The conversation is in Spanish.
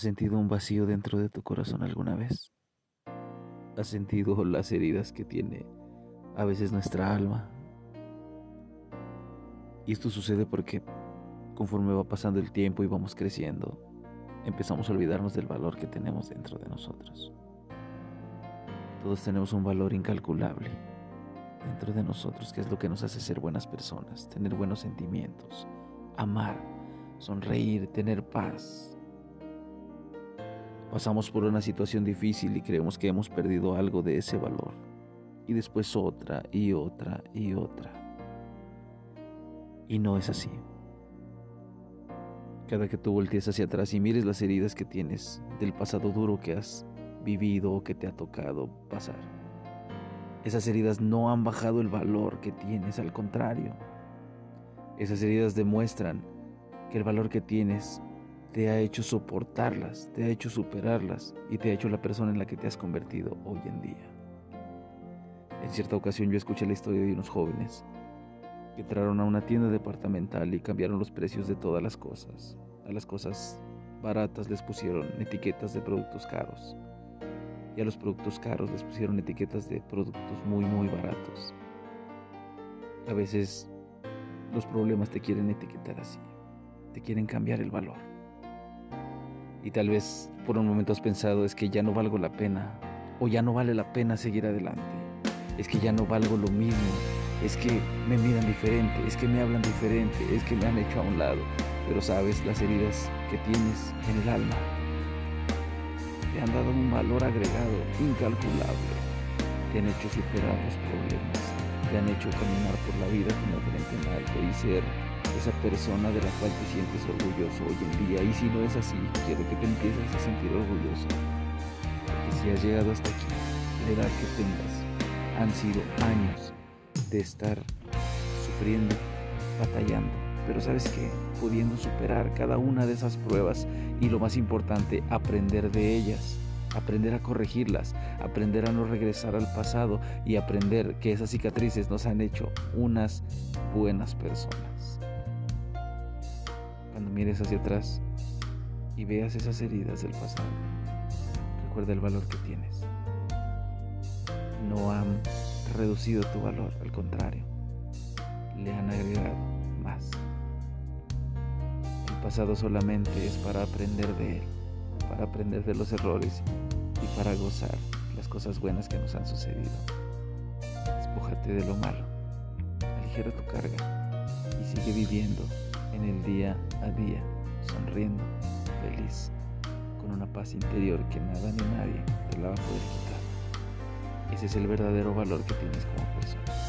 ¿Has sentido un vacío dentro de tu corazón alguna vez? ¿Has sentido las heridas que tiene a veces nuestra alma? Y esto sucede porque conforme va pasando el tiempo y vamos creciendo, empezamos a olvidarnos del valor que tenemos dentro de nosotros. Todos tenemos un valor incalculable dentro de nosotros, que es lo que nos hace ser buenas personas, tener buenos sentimientos, amar, sonreír, tener paz, Pasamos por una situación difícil y creemos que hemos perdido algo de ese valor. Y después otra y otra y otra. Y no es así. Cada que tú voltees hacia atrás y mires las heridas que tienes del pasado duro que has vivido o que te ha tocado pasar, esas heridas no han bajado el valor que tienes, al contrario. Esas heridas demuestran que el valor que tienes te ha hecho soportarlas, te ha hecho superarlas y te ha hecho la persona en la que te has convertido hoy en día. En cierta ocasión yo escuché la historia de unos jóvenes que entraron a una tienda departamental y cambiaron los precios de todas las cosas. A las cosas baratas les pusieron etiquetas de productos caros y a los productos caros les pusieron etiquetas de productos muy muy baratos. A veces los problemas te quieren etiquetar así, te quieren cambiar el valor y tal vez por un momento has pensado es que ya no valgo la pena o ya no vale la pena seguir adelante. Es que ya no valgo lo mismo, es que me miran diferente, es que me hablan diferente, es que me han hecho a un lado. Pero sabes las heridas que tienes en el alma te han dado un valor agregado incalculable. Te han hecho superar los problemas, te han hecho caminar por la vida con la frente en y ser esa persona de la cual te sientes orgulloso hoy en día. Y si no es así, quiero que te empieces a sentir orgulloso. Porque si has llegado hasta aquí, la edad que tengas, han sido años de estar sufriendo, batallando. Pero sabes qué, pudiendo superar cada una de esas pruebas y lo más importante, aprender de ellas aprender a corregirlas, aprender a no regresar al pasado y aprender que esas cicatrices nos han hecho unas buenas personas cuando mires hacia atrás y veas esas heridas del pasado, recuerda el valor que tienes. No han reducido tu valor, al contrario, le han agregado más. El pasado solamente es para aprender de él, para aprender de los errores y para gozar las cosas buenas que nos han sucedido. Despójate de lo malo, aligera tu carga y sigue viviendo en el día a día, sonriendo, feliz, con una paz interior que nada ni nadie te la va a poder quitar. Ese es el verdadero valor que tienes como persona.